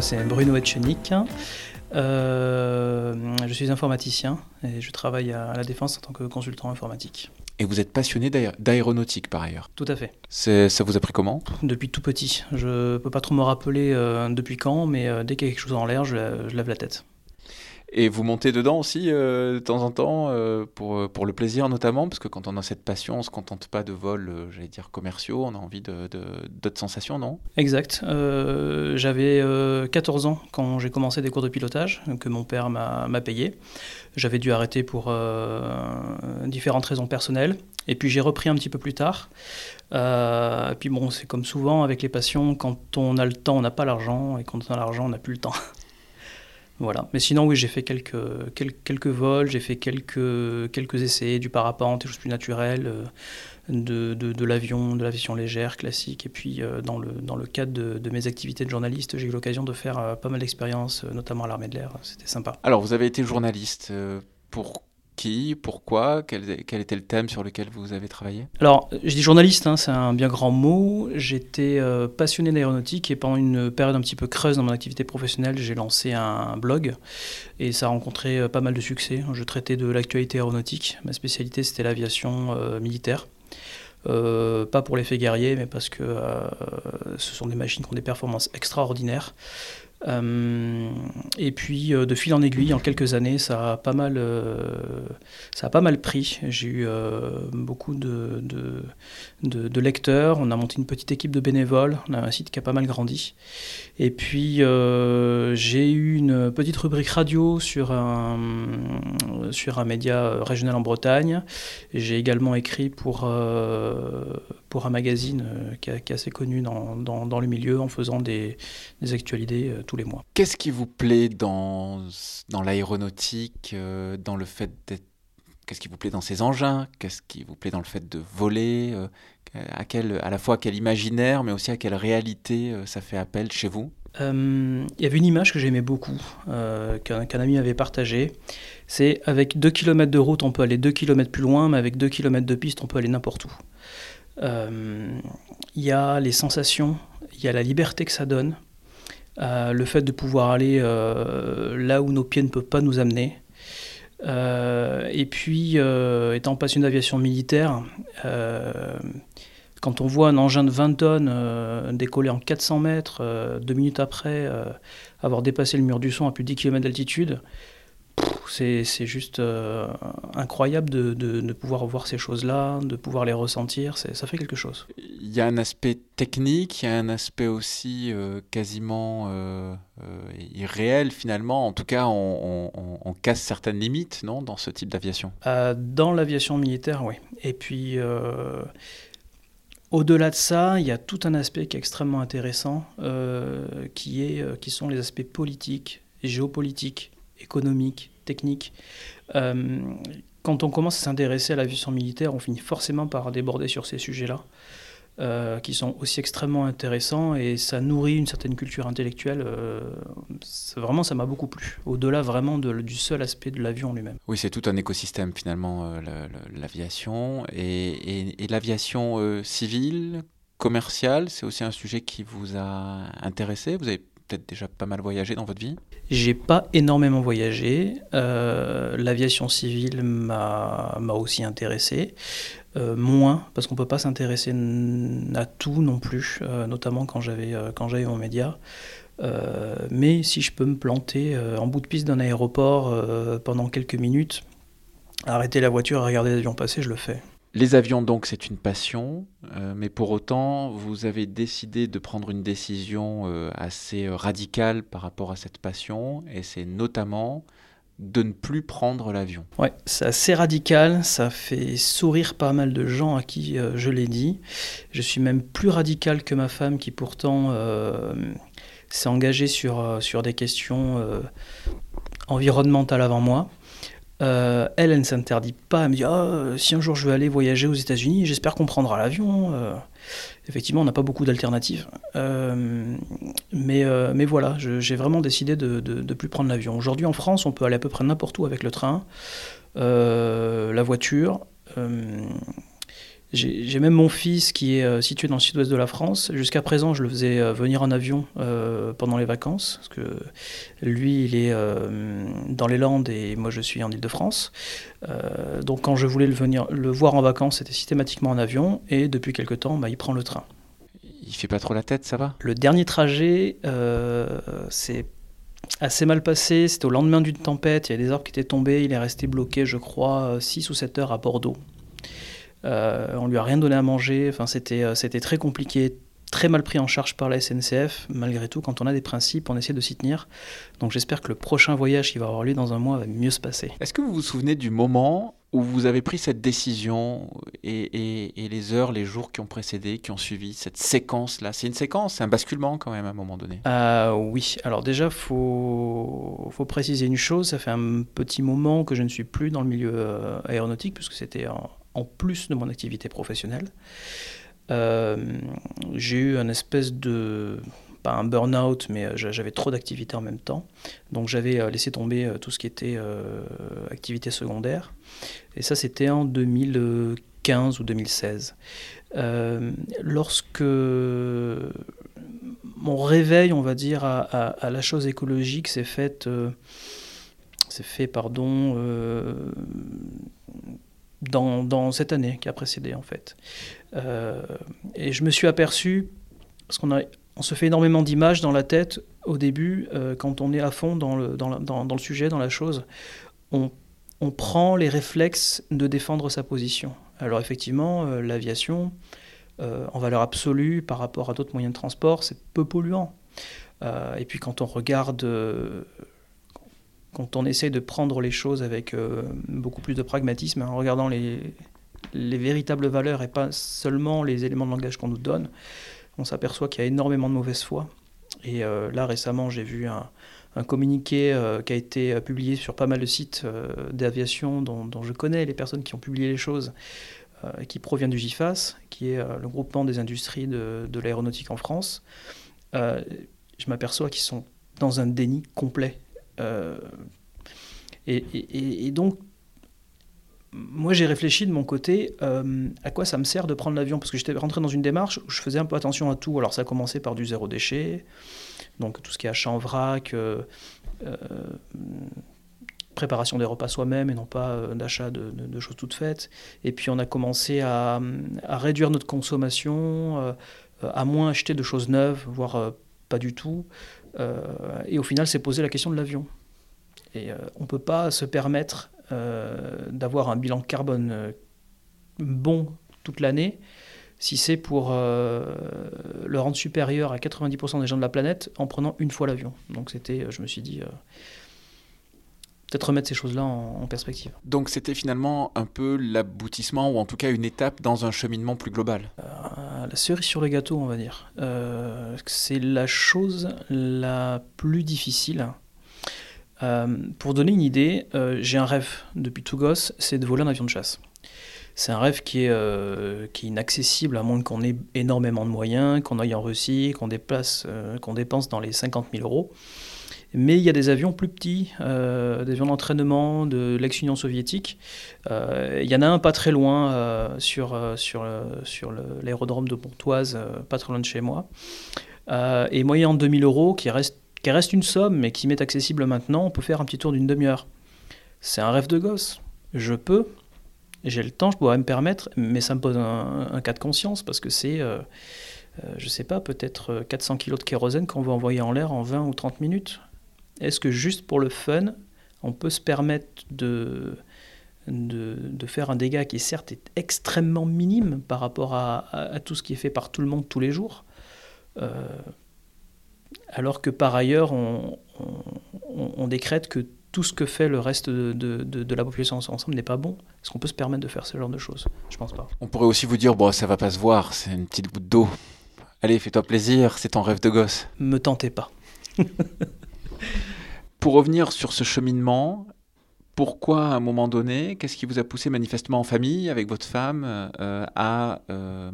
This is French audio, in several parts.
euh, moi c'est Bruno Etchenik. Euh, je suis informaticien et je travaille à la Défense en tant que consultant informatique. Et vous êtes passionné d'aéronautique par ailleurs Tout à fait. Ça vous a pris comment? Depuis tout petit. Je ne peux pas trop me rappeler euh, depuis quand, mais dès qu'il y a quelque chose en l'air, je, je lève la tête. Et vous montez dedans aussi euh, de temps en temps euh, pour, euh, pour le plaisir notamment, parce que quand on a cette passion, on ne se contente pas de vols, j'allais dire, commerciaux, on a envie d'autres de, sensations, non? Exact. J'avais 14 ans quand j'ai commencé des cours de pilotage que mon père m'a payé. J'avais dû arrêter pour différentes raisons personnelles. Et puis j'ai repris un petit peu plus tard. puis bon, c'est comme souvent avec les passions, quand on a le temps, on n'a pas l'argent, et quand on a l'argent, on n'a plus le temps. Voilà. Mais sinon, oui, j'ai fait quelques, quelques, vols, j'ai fait quelques, quelques essais, du parapente, des choses plus naturelles, euh, de, de, de l'avion, de l'aviation légère, classique. Et puis, euh, dans, le, dans le cadre de, de mes activités de journaliste, j'ai eu l'occasion de faire euh, pas mal d'expériences, notamment à l'armée de l'air. C'était sympa. Alors, vous avez été journaliste. pour pourquoi, quel, était le thème sur lequel vous avez travaillé? Alors, je dis journaliste, hein, c'est un bien grand mot. J'étais euh, passionné d'aéronautique et pendant une période un petit peu creuse dans mon activité professionnelle, j'ai lancé un blog et ça a rencontré euh, pas mal de succès. Je traitais de l'actualité aéronautique. Ma spécialité, c'était l'aviation euh, militaire. pas pour l'effet guerrier, mais parce que ce sont des machines qui ont des performances extraordinaires. Euh, et puis euh, de fil en aiguille, en quelques années, ça a pas mal, euh, ça a pas mal pris. J'ai eu beaucoup de, lecteurs. On a monté une petite équipe de bénévoles. On a un site qui a pas mal grandi. Et puis j'ai eu une petite rubrique radio sur un, sur un média régional en Bretagne. J'ai également écrit pour pour un magazine euh, qui, est assez connu dans, dans, le milieu en faisant des, des actualités euh, tous les mois. Qu'est-ce qui vous plaît dans, dans l'aéronautique, euh, dans le fait d'être Qu'est-ce qui vous plaît dans ces engins? Qu'est-ce qui vous plaît dans le fait de voler à, quel, à la fois à quel imaginaire, mais aussi à quelle réalité ça fait appel chez vous? Il y avait une image que j'aimais beaucoup, qu'un ami avait partagée. C'est avec 2 km de route, on peut aller 2 km plus loin, mais avec 2 km de piste, on peut aller n'importe où. Euh, il y a les sensations, il y a la liberté que ça donne, euh, le fait de pouvoir aller euh, là où nos pieds ne peuvent pas nous amener. et puis, étant passionné d'aviation militaire, quand on voit un engin de 20 tonnes décoller en 400 mètres, deux minutes après avoir dépassé le mur du son à plus de 10 km d'altitude, c'est juste euh, incroyable de, de, pouvoir voir ces choses-là, de pouvoir les ressentir, ça fait quelque chose. Il y a un aspect technique, il y a un aspect aussi euh, quasiment euh, irréel finalement. En tout cas, on, on, casse certaines limites, non, dans ce type d'aviation? Dans l'aviation militaire, oui. Et puis, au-delà de ça, il y a tout un aspect qui est extrêmement intéressant, qui, est, qui sont les aspects politiques, géopolitiques économique, technique. Euh, quand on commence à s'intéresser à la l'aviation militaire, on finit forcément par déborder sur ces sujets-là, euh, qui sont aussi extrêmement intéressants et ça nourrit une certaine culture intellectuelle. Euh, vraiment, ça m'a beaucoup plu, au-delà vraiment du seul aspect de l'avion lui-même. Oui, c'est tout un écosystème finalement, l'aviation. Et, et l'aviation civile, commerciale, c'est aussi un sujet qui vous a intéressé? Vous avez déjà pas mal voyagé dans votre vie J'ai pas énormément voyagé. Euh, l'aviation civile m'a aussi intéressé. Euh, moins, parce qu'on peut pas s'intéresser à tout non plus, euh, notamment quand j'avais quand j'avais mon média. mais si je peux me planter en bout de piste d'un aéroport pendant quelques minutes, arrêter la voiture et regarder l'avion passer, je le fais. Les avions, donc, c'est une passion, euh, mais pour autant, vous avez décidé de prendre une décision euh, assez euh, radicale par rapport à cette passion, et c'est notamment de ne plus prendre l'avion. Ouais, c'est assez radical, ça fait sourire pas mal de gens à qui je l'ai dit. Je suis même plus radical que ma femme qui pourtant s'est engagée sur, sur des questions environnementales avant moi. Euh, elle, elle ne s'interdit pas. Elle me dit ah, si un jour je veux aller voyager aux États-Unis, j'espère qu'on prendra l'avion. Euh, effectivement, on n'a pas beaucoup d'alternatives. Euh, mais, mais voilà, j'ai vraiment décidé de ne plus prendre l'avion. Aujourd'hui, en France, on peut aller à peu près n'importe où avec le train, la voiture. J'ai même mon fils qui est euh, situé dans le sud-ouest de la France. Jusqu'à présent, je le faisais euh, venir en avion euh, pendant les vacances, parce que lui, il est dans les Landes et moi, je suis en Ile-de-France. donc, quand je voulais le, venir, le voir en vacances, c'était systématiquement en avion, et depuis quelque temps, bah, il prend le train. Il fait pas trop la tête, ça va? Le dernier trajet, c'est assez mal passé. C'était au lendemain d'une tempête, il y a des arbres qui étaient tombés, il est resté bloqué, je crois, 6 ou 7 heures à Bordeaux. Euh, on lui a rien donné à manger. Enfin, c'était, euh, c'était très compliqué, très mal pris en charge par la SNCF. Malgré tout, quand on a des principes, on essaie de s'y tenir. Donc j'espère que le prochain voyage qui va avoir lieu dans un mois va mieux se passer. Est-ce que vous vous souvenez du moment où vous avez pris cette décision et, les heures, les jours qui ont précédé, qui ont suivi cette séquence-là? C'est une séquence, c'est un basculement quand même à un moment donné. Euh, oui, alors déjà, il faut, faut préciser une chose, ça fait un petit moment que je ne suis plus dans le milieu euh, aéronautique, puisque c'était en, en plus de mon activité professionnelle. Euh, j'ai eu un espèce de pas un burn-out, mais euh, j'avais trop d'activités en même temps. Donc j'avais euh, laissé tomber tout ce qui était activité secondaire. Et ça, c'était en 2015 ou 2016. lorsque mon réveil, on va dire, à, la chose écologique s'est fait, c'est fait, pardon, dans, cette année qui a précédé en fait. Euh, et je me suis aperçu, parce qu'on se fait énormément d'images dans la tête au début, euh, quand on est à fond dans le, sujet, dans la chose, on, on, prend les réflexes de défendre sa position. Alors effectivement, euh, l'aviation, en valeur absolue par rapport à d'autres moyens de transport, c'est peu polluant. et puis quand on regarde quand on essaie de prendre les choses avec euh, beaucoup plus de pragmatisme, en regardant les, les, véritables valeurs et pas seulement les éléments de langage qu'on nous donne, on s'aperçoit qu'il y a énormément de mauvaise foi. Et euh, là, récemment, j'ai vu un, un communiqué euh, qui a été publié sur pas mal de sites d'aviation dont, je connais les personnes qui ont publié les choses, qui provient du GIFAS, qui est le groupement des industries de l'aéronautique en France. je m'aperçois qu'ils sont dans un déni complet euh, et, donc, moi, j'ai réfléchi de mon côté euh, à quoi ça me sert de prendre l'avion, parce que j'étais rentré dans une démarche où je faisais un peu attention à tout. Alors, ça a commencé par du zéro déchet, donc tout ce qui est achat en vrac, euh, préparation des repas soi-même et non pas d'achat de, choses toutes faites. Et puis, on a commencé à, à réduire notre consommation, à moins acheter de choses neuves, voire pas du tout. Euh, et au final, c'est posé la question de l'avion. Et euh, on ne peut pas se permettre euh, d'avoir un bilan carbone bon toute l'année si c'est pour le rendre supérieur à 90% des gens de la planète en prenant une fois l'avion. Donc c'était, je me suis dit, peut-être remettre ces choses-là en, perspective. Donc c'était finalement un peu l'aboutissement, ou en tout cas une étape dans un cheminement plus global euh, La cerise sur le gâteau, on va dire. Euh, c'est la chose la plus difficile. Euh, pour donner une idée, j'ai un rêve depuis tout gosse, c'est de voler un avion de chasse. C'est un rêve qui est, inaccessible à moins qu'on ait énormément de moyens, qu'on aille en Russie, qu'on dépense dans les 50 000 euros. Mais il y a des avions plus petits, euh, des avions d'entraînement de l'ex-Union soviétique. Euh, il y en a un pas très loin euh, sur, sur, sur l'aérodrome de Pontoise, pas très loin de chez moi. et moyennant 2000 euros, qui reste, qui reste une somme, mais qui m'est accessible maintenant, on peut faire un petit tour d'une demi-heure. C'est un rêve de gosse. Je peux, j'ai le temps, je pourrais me permettre, mais ça me pose un, cas de conscience parce que c'est, je sais pas, peut-être 400 kg de kérosène qu'on va envoyer en l'air en 20 ou 30 minutes. Est-ce que juste pour le fun, on peut se permettre de, de, faire un dégât qui certes est extrêmement minime par rapport à, tout ce qui est fait par tout le monde tous les jours, euh, alors que par ailleurs on, décrète que tout ce que fait le reste de, de la population ensemble n'est pas bon? Est-ce qu'on peut se permettre de faire ce genre de choses? Je pense pas. On pourrait aussi vous dire, bon, ça va pas se voir, c'est une petite goutte d'eau. Allez, fais-toi plaisir, c'est ton rêve de gosse. Me tentez pas. Pour revenir sur ce cheminement, pourquoi à un moment donné, qu'est-ce qui vous a poussé manifestement en famille, avec votre femme, euh, à euh,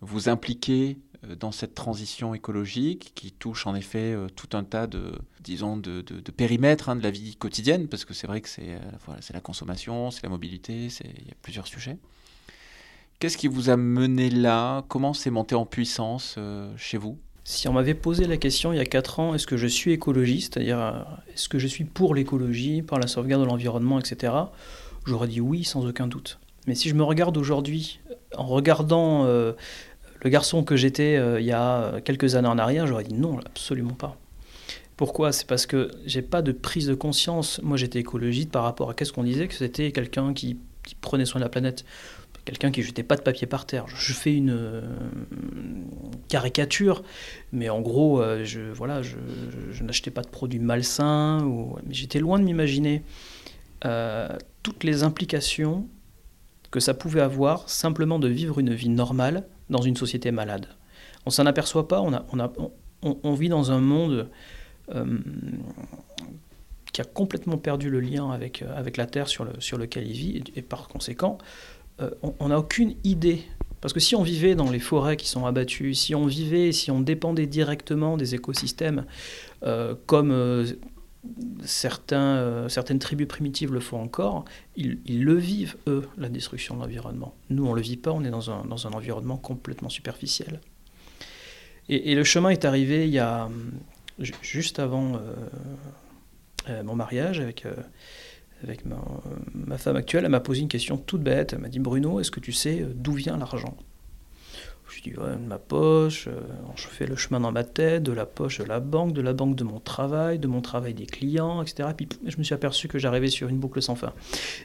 vous impliquer euh, dans cette transition écologique qui touche en effet tout un tas de, disons, de, périmètres hein, de la vie quotidienne, parce que c'est vrai que c'est la, la consommation, c'est la mobilité, il y a plusieurs sujets. Qu'est-ce qui vous a mené là? Comment c'est monté en puissance euh, chez vous? Si on m'avait posé la question il y a 4 ans, est-ce que je suis écologiste, c'est-à-dire euh, est-ce que je suis pour l'écologie, par la sauvegarde de l'environnement, etc., j'aurais dit oui sans aucun doute. Mais si je me regarde aujourd'hui, en regardant euh, le garçon que j'étais il y a quelques années en arrière, j'aurais dit non, absolument pas. Pourquoi? C'est parce que j'ai pas de prise de conscience. Moi, j'étais écologiste par rapport à qu'est-ce qu'on disait que c'était quelqu'un qui, prenait soin de la planète quelqu'un qui jetait pas de papier par terre. Je fais une euh, caricature, mais en gros, euh, je, voilà, je, n'achetais pas de produits malsains. Ou... J'étais loin de m'imaginer euh, toutes les implications que ça pouvait avoir simplement de vivre une vie normale dans une société malade. On s'en aperçoit pas, on, vit dans un monde qui a complètement perdu le lien avec, avec la Terre sur, le, sur lequel il vit, et par conséquent, euh, on n'a aucune idée. Parce que si on vivait dans les forêts qui sont abattues, si on vivait, si on dépendait directement des écosystèmes, euh, comme euh, certaines tribus primitives le font encore, ils, le vivent, eux, la destruction de l'environnement. Nous, on ne le vit pas, on est dans un, environnement complètement superficiel. Et, le chemin est arrivé il a juste avant mon mariage avec avec ma, femme actuelle, elle m'a posé une question toute bête. Elle m'a dit Bruno, est-ce que tu sais euh, d'où vient l'argent? Je lui ai dit de ma poche. Euh, je fais le chemin dans ma tête, de la poche de la banque, de la banque de mon travail, de mon travail des clients, etc. Puis je me suis aperçu que j'arrivais sur une boucle sans fin.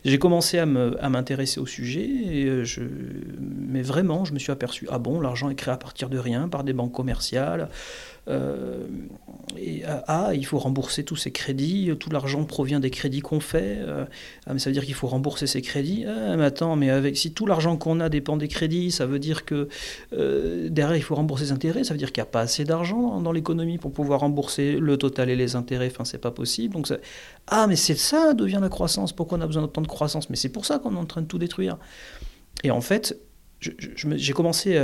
J'ai commencé à m'intéresser au sujet, et euh, mais vraiment, je me suis aperçu ah bon, l'argent est créé à partir de rien par des banques commerciales. Euh, et, ah, il faut rembourser tous ces crédits, tout l'argent provient des crédits qu'on fait. Euh, ah, mais ça veut dire qu'il faut rembourser ces crédits. Ah, mais attends, mais avec, si tout l'argent qu'on a dépend des crédits, ça veut dire que euh, derrière il faut rembourser les intérêts. Ça veut dire qu'il n'y a pas assez d'argent dans, l'économie pour pouvoir rembourser le total et les intérêts. Enfin, c'est pas possible. Donc, ah, mais c'est ça d'où vient la croissance. Pourquoi on a besoin d'autant de croissance? Mais c'est pour ça qu'on est en train de tout détruire. Et en fait, j'ai commencé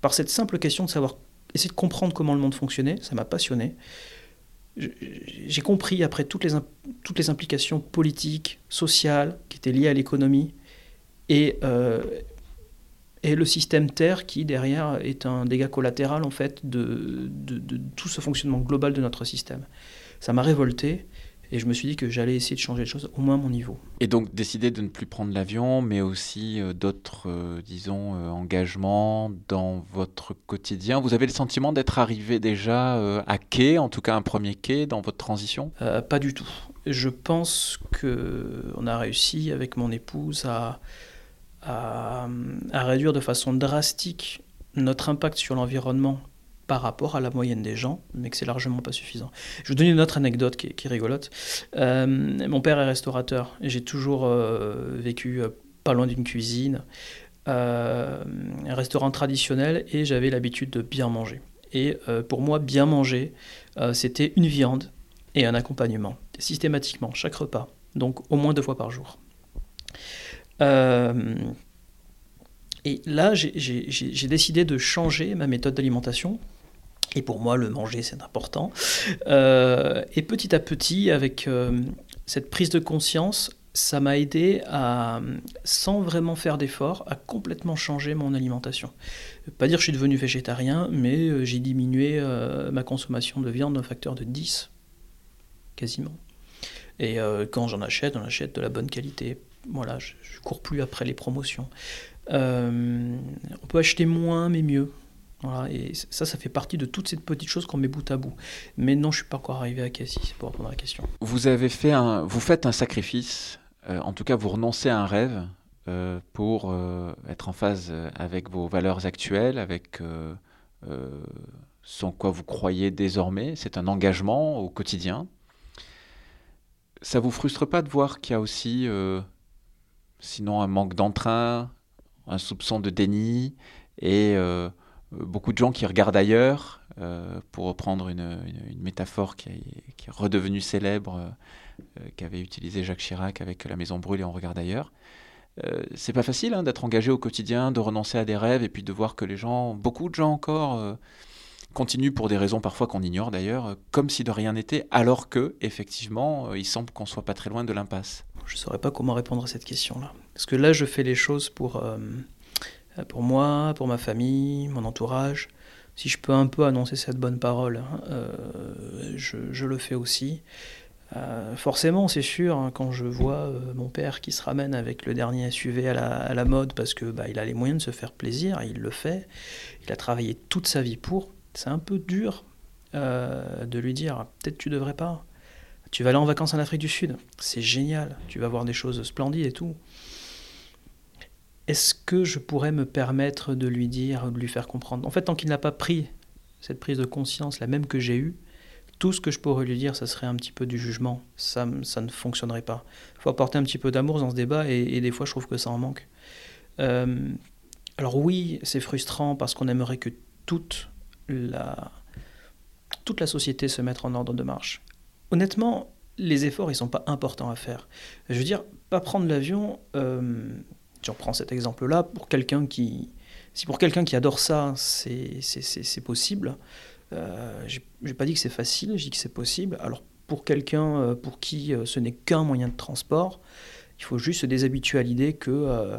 par cette simple question de savoir essayer de comprendre comment le monde fonctionnait, ça m'a passionné. J'ai compris après toutes les, toutes les implications politiques, sociales qui étaient liées à l'économie et, euh, et le système Terre qui derrière est un dégât collatéral en fait de, de tout ce fonctionnement global de notre système. Ça m'a révolté et je me suis dit que j'allais essayer de changer les choses, au moins à mon niveau. Et donc décider de ne plus prendre l'avion, mais aussi euh, d'autres, euh, disons, euh, engagements dans votre quotidien. Vous avez le sentiment d'être arrivé déjà à quai, en tout cas un premier quai dans votre transition? Pas du tout. Je pense qu'on a réussi avec mon épouse à, à, à réduire de façon drastique notre impact sur l'environnement par rapport à la moyenne des gens, mais que c'est largement pas suffisant. Je vous donner une autre anecdote qui est, rigolote. Euh, mon père est restaurateur et j'ai toujours euh, vécu euh, pas loin d'une cuisine, un restaurant traditionnel et j'avais l'habitude de bien manger. Et pour moi, bien manger, c'était une viande et un accompagnement, systématiquement, chaque repas, donc au moins deux fois par jour. et là, j'ai décidé de changer ma méthode d'alimentation et pour moi, le manger, c'est important. Euh, et petit à petit, avec euh, cette prise de conscience, ça m'a aidé à, sans vraiment faire d'effort, à complètement changer mon alimentation. Pas dire que je suis devenu végétarien, mais euh, j'ai diminué ma consommation de viande d'un facteur de 10, quasiment. Et quand j'en achète, on achète de la bonne qualité. Voilà, je, ne cours plus après les promotions. on peut acheter moins, mais mieux et ça, ça fait partie de toutes ces petites choses qu'on met bout à bout. Mais non, je suis pas encore arrivé à Cassis pour répondre à la question. Vous avez fait un, vous faites un sacrifice. Euh, en tout cas, vous renoncez à un rêve euh, pour euh, être en phase avec vos valeurs actuelles, avec en quoi vous croyez désormais. C'est un engagement au quotidien. Ça vous frustre pas de voir qu'il y a aussi, sinon, un manque d'entrain, un soupçon de déni et beaucoup de gens qui regardent ailleurs, euh, pour reprendre une, métaphore qui, est redevenue célèbre, euh, qu'avait utilisé Jacques Chirac avec La Maison brûle et on regarde ailleurs. c'est pas facile hein, d'être engagé au quotidien, de renoncer à des rêves et puis de voir que les gens, beaucoup de gens encore, continuent pour des raisons parfois qu'on ignore d'ailleurs, comme si de rien n'était, alors que effectivement, il semble qu'on soit pas très loin de l'impasse. Je saurais pas comment répondre à cette question-là, parce que là, je fais les choses pour pour moi, pour ma famille, mon entourage. Si je peux un peu annoncer cette bonne parole, hein, je, le fais aussi. forcément, c'est sûr, hein, quand je vois mon père qui se ramène avec le dernier SUV à la, mode parce que bah, il a les moyens de se faire plaisir, il le fait. Il a travaillé toute sa vie pour. C'est un peu dur de lui dire peut-être tu devrais pas. Tu vas aller en vacances en Afrique du Sud, c'est génial, tu vas voir des choses splendides et tout. Est-ce que je pourrais me permettre de lui dire, de lui faire comprendre? En fait, tant qu'il n'a pas pris cette prise de conscience, la même que j'ai eue, tout ce que je pourrais lui dire, ça serait un petit peu du jugement. Ça, ça ne fonctionnerait pas. Il faut apporter un petit peu d'amour dans ce débat et, des fois, je trouve que ça en manque. Euh, alors oui, c'est frustrant parce qu'on aimerait que toute la, toute la société se mette en ordre de marche honnêtement, les efforts, ils sont pas importants à faire. Je veux dire, pas prendre l'avion, euh, je reprends cet exemple-là, pour quelqu'un qui... Si pour quelqu'un qui adore ça, c'est possible, euh, je n'ai pas dit que c'est facile, je dis que c'est possible. Alors pour quelqu'un euh, pour qui euh, ce n'est qu'un moyen de transport, il faut juste se déshabituer à l'idée que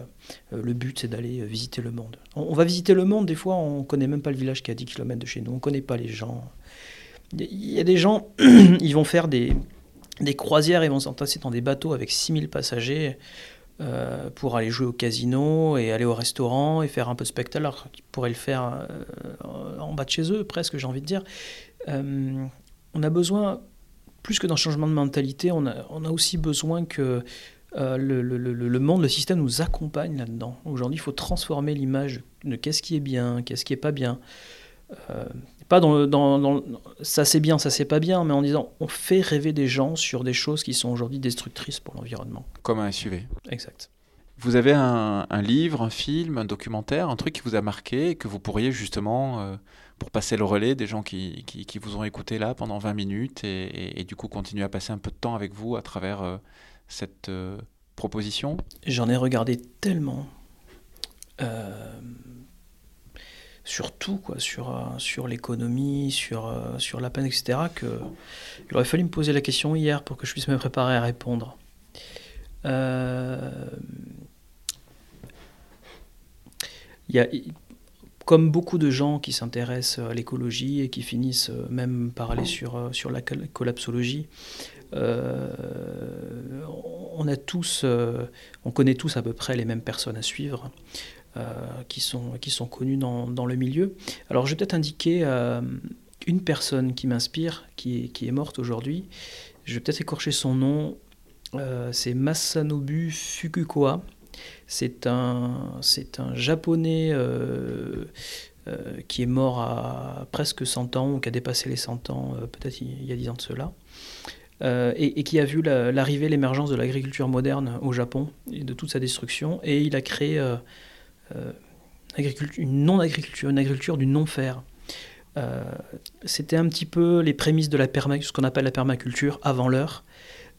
le but c'est d'aller visiter le monde. On, on, va visiter le monde, des fois on ne connaît même pas le village qui est à 10 km de chez nous, on ne connaît pas les gens. Il y a des gens, ils vont faire des, des croisières, ils vont s'entasser dans des bateaux avec 6000 passagers euh, pour aller jouer au casino et aller au restaurant et faire un peu de spectacle, alors qu'ils pourraient le faire euh, en bas de chez eux, presque, j'ai envie de dire. Euh, on a besoin, plus que d'un changement de mentalité, on a, on a aussi besoin que le, le, le, monde, le système nous accompagne là-dedans. Aujourd'hui, il faut transformer l'image de qu'est-ce qui est bien, qu'est-ce qui est pas bien. Pas dans, dans, ça c'est bien, ça c'est pas bien, mais en disant on fait rêver des gens sur des choses qui sont aujourd'hui destructrices pour l'environnement. Comme un SUV. Exact. Vous avez un, livre, un film, un documentaire, un truc qui vous a marqué et que vous pourriez justement, euh, pour passer le relais des gens qui, qui, vous ont écouté là pendant 20 minutes et, du coup continuer à passer un peu de temps avec vous à travers euh, cette proposition? J'en ai regardé tellement sur tout, quoi, sur, euh, sur l'économie, sur, euh, sur la peine, etc., que il aurait fallu me poser la question hier pour que je puisse me préparer à répondre. Euh, y a, comme beaucoup de gens qui s'intéressent à l'écologie et qui finissent même par aller sur, sur la collapsologie, on a tous, on connaît tous à peu près les mêmes personnes à suivre. Euh, qui, sont, qui sont connus dans, dans, le milieu. Alors je vais peut-être indiquer euh, une personne qui m'inspire, qui est, qui est morte aujourd'hui. Je vais peut-être écorcher son nom. Euh, c'est Masanobu Fukukoa. C'est un, c'est un japonais qui est mort à presque 100 ans, ou qui a dépassé les 100 ans, peut-être il y a 10 ans de cela. et, qui a vu l'arrivée, l'émergence de l'agriculture moderne au Japon et de toute sa destruction. Et il a créé une non-agriculture, une agriculture du non-faire. Euh, c'était un petit peu les prémices de la ce qu'on appelle la permaculture avant l'heure,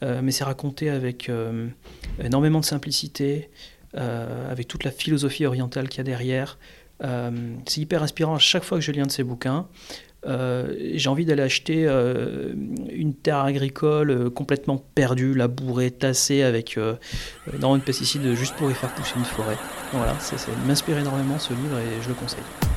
euh, mais c'est raconté avec énormément de simplicité, avec toute la philosophie orientale qu'il y a derrière. c'est hyper inspirant à chaque fois que je lis un de ces bouquins. J'ai envie d'aller acheter une terre agricole complètement perdue, labourée, tassée avec dans une pesticide juste pour y faire pousser une forêt. Voilà, ça m'inspire énormément ce livre et je le conseille.